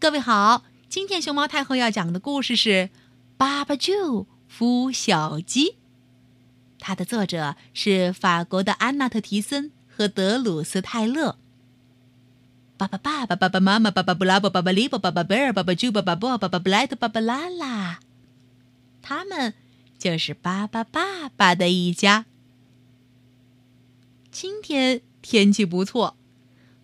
各位好，今天熊猫太后要讲的故事是《爸爸就孵小鸡》，它的作者是法国的安娜特·提森和德鲁斯·泰勒。爸爸爸爸爸爸妈妈爸爸布拉伯爸爸利伯爸爸贝尔爸爸朱爸爸波爸爸布莱特爸爸拉拉，他们就是巴巴爸爸的一家。今天天气不错，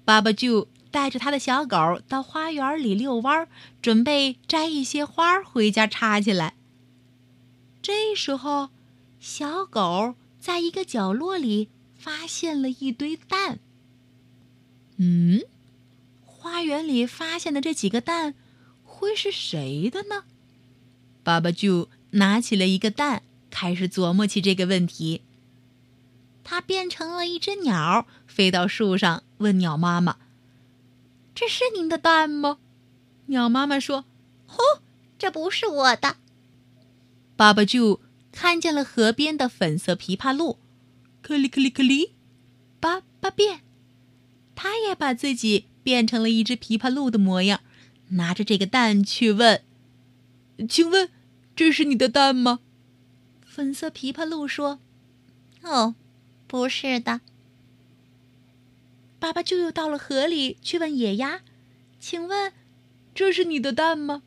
爸爸就带着他的小狗到花园里遛弯，准备摘一些花回家插起来。这时候，小狗在一个角落里发现了一堆蛋。嗯，花园里发现的这几个蛋，会是谁的呢？爸爸就拿起了一个蛋，开始琢磨起这个问题。它变成了一只鸟，飞到树上，问鸟妈妈：“这是您的蛋吗？”鸟妈妈说：“哦，这不是我的。”爸爸就看见了河边的粉色琵琶鹿，克里克里克里，叭叭变，他也把自己变成了一只琵琶鹿的模样，拿着这个蛋去问：“请问，这是你的蛋吗？”粉色琵琶鹿说：“哦。”不是的，爸爸就又到了河里去问野鸭：“请问，这是你的蛋吗？”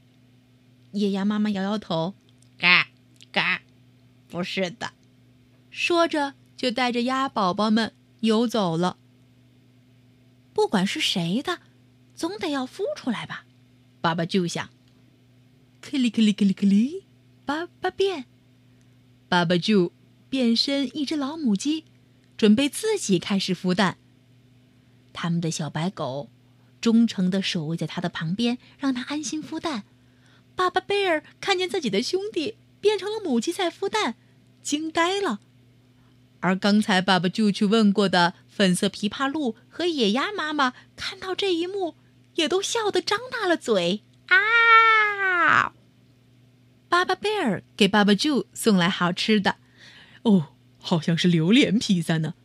野鸭妈妈摇摇头：“嘎嘎，不是的。”说着就带着鸭宝宝们游走了。不管是谁的，总得要孵出来吧？爸爸就想：“克里克里克里克里，爸爸变。”爸爸就变身一只老母鸡。准备自己开始孵蛋。他们的小白狗忠诚的守卫在他的旁边，让他安心孵蛋。爸爸贝尔看见自己的兄弟变成了母鸡在孵蛋，惊呆了。而刚才爸爸就去问过的粉色琵琶鹿和野鸭妈妈看到这一幕，也都笑得张大了嘴。啊！爸爸贝尔给爸爸就送来好吃的。哦。好像是榴莲披萨呢，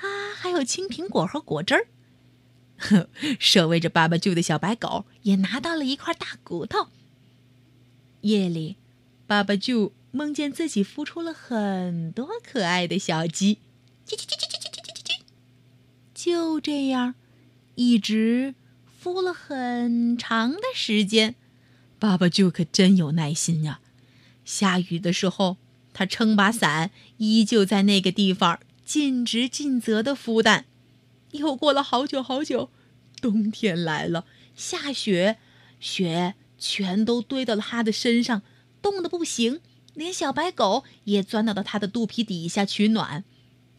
啊，还有青苹果和果汁儿。呵，守卫着爸爸舅的小白狗也拿到了一块大骨头。夜里，爸爸舅梦见自己孵出了很多可爱的小鸡，叽叽叽叽叽叽叽。就这样，一直孵了很长的时间。爸爸舅可真有耐心呀！下雨的时候。他撑把伞，依旧在那个地方尽职尽责的孵蛋。又过了好久好久，冬天来了，下雪，雪全都堆到了他的身上，冻得不行，连小白狗也钻到了他的肚皮底下取暖。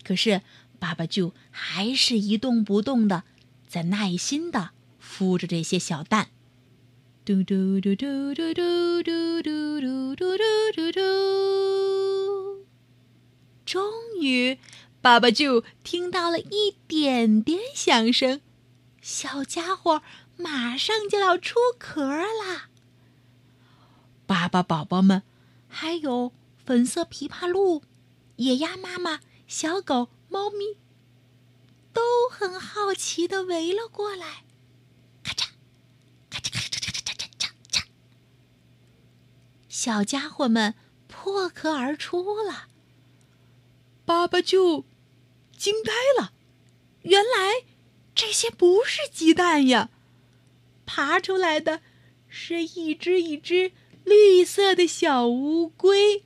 可是爸爸就还是一动不动的，在耐心的孵着这些小蛋。嘟嘟嘟嘟嘟嘟嘟嘟嘟嘟嘟嘟。终于，爸爸就听到了一点点响声，小家伙马上就要出壳啦。爸爸宝宝们，还有粉色琵琶鹿、野鸭妈妈、小狗、猫咪，都很好奇的围了过来。咔嚓，咔嚓咔嚓咔嚓咔嚓咔嚓，小家伙们破壳而出了。爸爸就惊呆了，原来这些不是鸡蛋呀，爬出来的是一只一只绿色的小乌龟。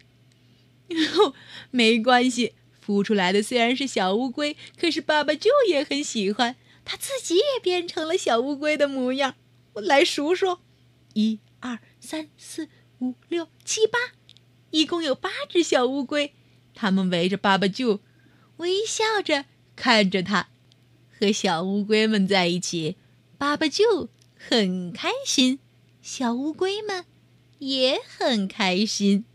没关系，孵出来的虽然是小乌龟，可是爸爸就也很喜欢，他自己也变成了小乌龟的模样。我来数数，一二三四五六七八，一共有八只小乌龟。他们围着爸爸舅，微笑着看着他，和小乌龟们在一起，爸爸就很开心，小乌龟们也很开心。